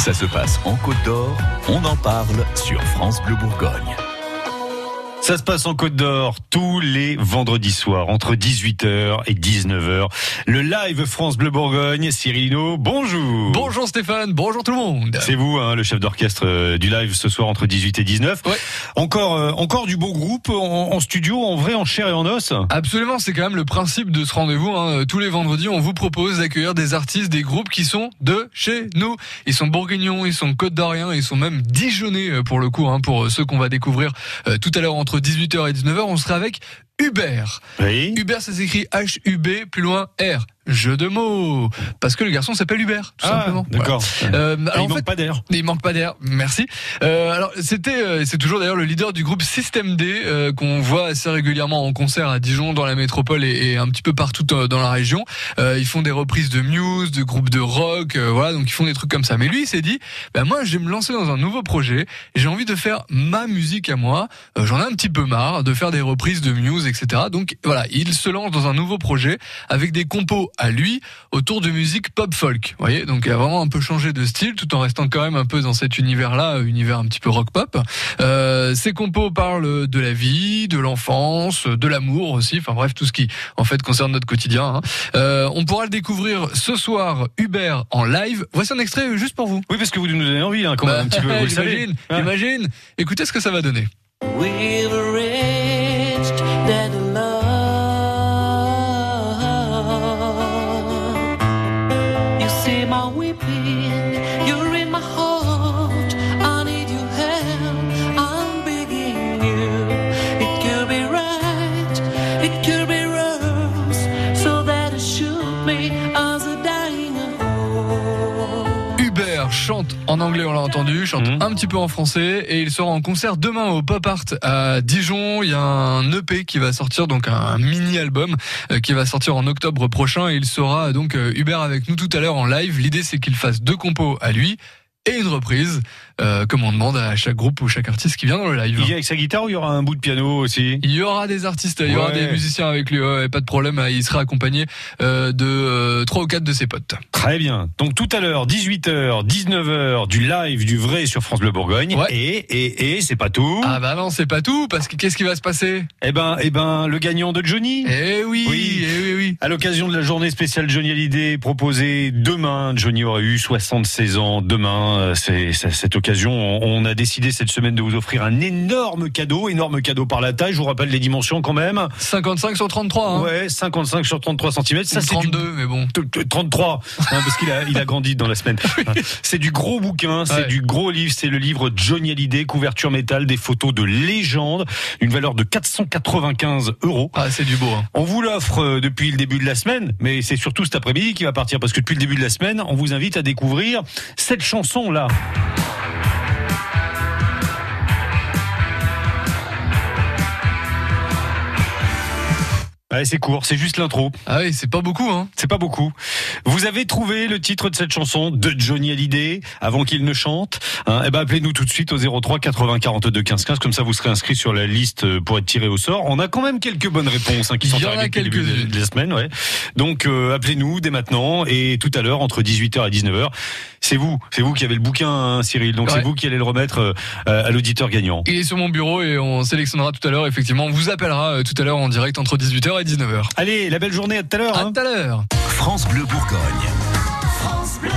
Ça se passe en Côte d'Or, on en parle sur France Bleu Bourgogne. Ça se passe en Côte d'Or tous les vendredis soirs entre 18h et 19h. Le live France Bleu Bourgogne, Cyrino, bonjour. Bonjour Stéphane, bonjour tout le monde. C'est vous, hein, le chef d'orchestre euh, du live ce soir entre 18 et 19. Ouais. Encore, euh, encore du beau groupe en, en studio, en vrai, en chair et en os. Absolument, c'est quand même le principe de ce rendez-vous. Hein. Tous les vendredis, on vous propose d'accueillir des artistes, des groupes qui sont de chez nous. Ils sont bourguignons, ils sont côte d'Oriens, ils sont même dijonnais euh, pour le coup, hein, pour ceux qu'on va découvrir euh, tout à l'heure entre 18h et 19h. On sera avec Hubert. Oui. Hubert, ça s'écrit H-U-B, plus loin R. Jeu de mots. Parce que le garçon s'appelle Hubert, tout simplement. Ah, d'accord. Voilà. Euh, alors, il manque fait, pas d'air. Il manque pas d'air, merci. Euh, alors c'était, euh, c'est toujours d'ailleurs le leader du groupe System D euh, qu'on voit assez régulièrement en concert à Dijon, dans la métropole et, et un petit peu partout euh, dans la région. Euh, ils font des reprises de Muse, de groupes de rock, euh, voilà, donc ils font des trucs comme ça. Mais lui, il s'est dit, bah moi, je vais me lancer dans un nouveau projet. J'ai envie de faire ma musique à moi. Euh, J'en ai un petit peu marre de faire des reprises de Muse, etc. Donc voilà, il se lance dans un nouveau projet avec des compos à lui autour de musique pop folk. Vous voyez, donc il a vraiment un peu changé de style tout en restant quand même un peu dans cet univers-là, euh, univers un petit peu rock pop. Euh, ces compos parlent de la vie, de l'enfance, de l'amour aussi. Enfin bref, tout ce qui en fait concerne notre quotidien. hein. Euh, on pourra le découvrir ce soir, Hubert en live. Voici un extrait juste pour vous. Oui, parce que vous nous donnez envie, hein, quand même, un petit peu, vous le savez. J'imagine, Hein. j'imagine. Écoutez ce que ça va donner. We've chante en anglais, on l'a entendu, chante Mhm. un petit peu en français et il sera en concert demain au Pop Art à Dijon. Il y a un EP qui va sortir, donc un mini album euh, qui va sortir en octobre prochain et il sera donc euh, Hubert avec nous tout à l'heure en live. L'idée c'est qu'il fasse deux compos à lui et une reprise, euh, comme on demande à chaque groupe ou chaque artiste qui vient dans le live. Il vient avec sa guitare ou il y aura un bout de piano aussi Il y aura des artistes, il y aura des musiciens avec lui, ouais, pas de problème. Il sera accompagné euh, de euh, trois ou quatre de ses potes. Très bien. Donc tout à l'heure, 18h, 19h, du live, du vrai sur France Bleu Bourgogne. Ouais. Et, et, et, c'est pas tout. Ah bah non, c'est pas tout, parce que qu'est-ce qui va se passer? Eh ben, eh ben, le gagnant de Johnny. Eh oui, Oui. eh oui, oui. À l'occasion de la journée spéciale Johnny Hallyday proposée demain, Johnny aurait eu 76 ans demain. C'est c'est- cette occasion. On a décidé cette semaine de vous offrir un énorme cadeau, énorme cadeau par la taille. Je vous rappelle les dimensions quand même. 55 sur 33, hein. Ouais, 55 sur 33 cm. Ça c'est du 32, mais bon. T- t- 33 hein, parce qu'il a il a grandi dans la semaine. C'est du gros bouquin, c'est Ouais. du gros livre, c'est le livre Johnny Hallyday, couverture métal, des photos de légende, une valeur de 495 euros. Ah, c'est du beau, hein. On vous l'offre euh, depuis le début de la semaine, mais c'est surtout cet après-midi qui va partir parce que depuis le début de la semaine, on vous invite à découvrir cette chanson là. Ouais, c'est court, c'est juste l'intro. Ah oui, c'est pas beaucoup, hein. C'est pas beaucoup. Vous avez trouvé le titre de cette chanson de Johnny Hallyday avant qu'il ne chante hein Eh ben appelez-nous tout de suite au 03 80 42 15 15 comme ça vous serez inscrit sur la liste euh, pour être tiré au sort. On a quand même quelques bonnes réponses hein, qui sont Il y en a arrivées depuis le début de, la semaine, ouais. Donc euh, appelez-nous dès maintenant et tout à l'heure entre 18h et 19h. C'est vous, c'est vous qui avez le bouquin hein, Cyril. Donc c'est vous qui allez le remettre euh, à l'auditeur gagnant. Il est sur mon bureau et on sélectionnera tout à l'heure, effectivement. On vous appellera euh, tout à l'heure en direct entre 18h et 19h. Allez, la belle journée à tout à l'heure À hein. tout à l'heure. France Bleu Bourgogne. France Bleu.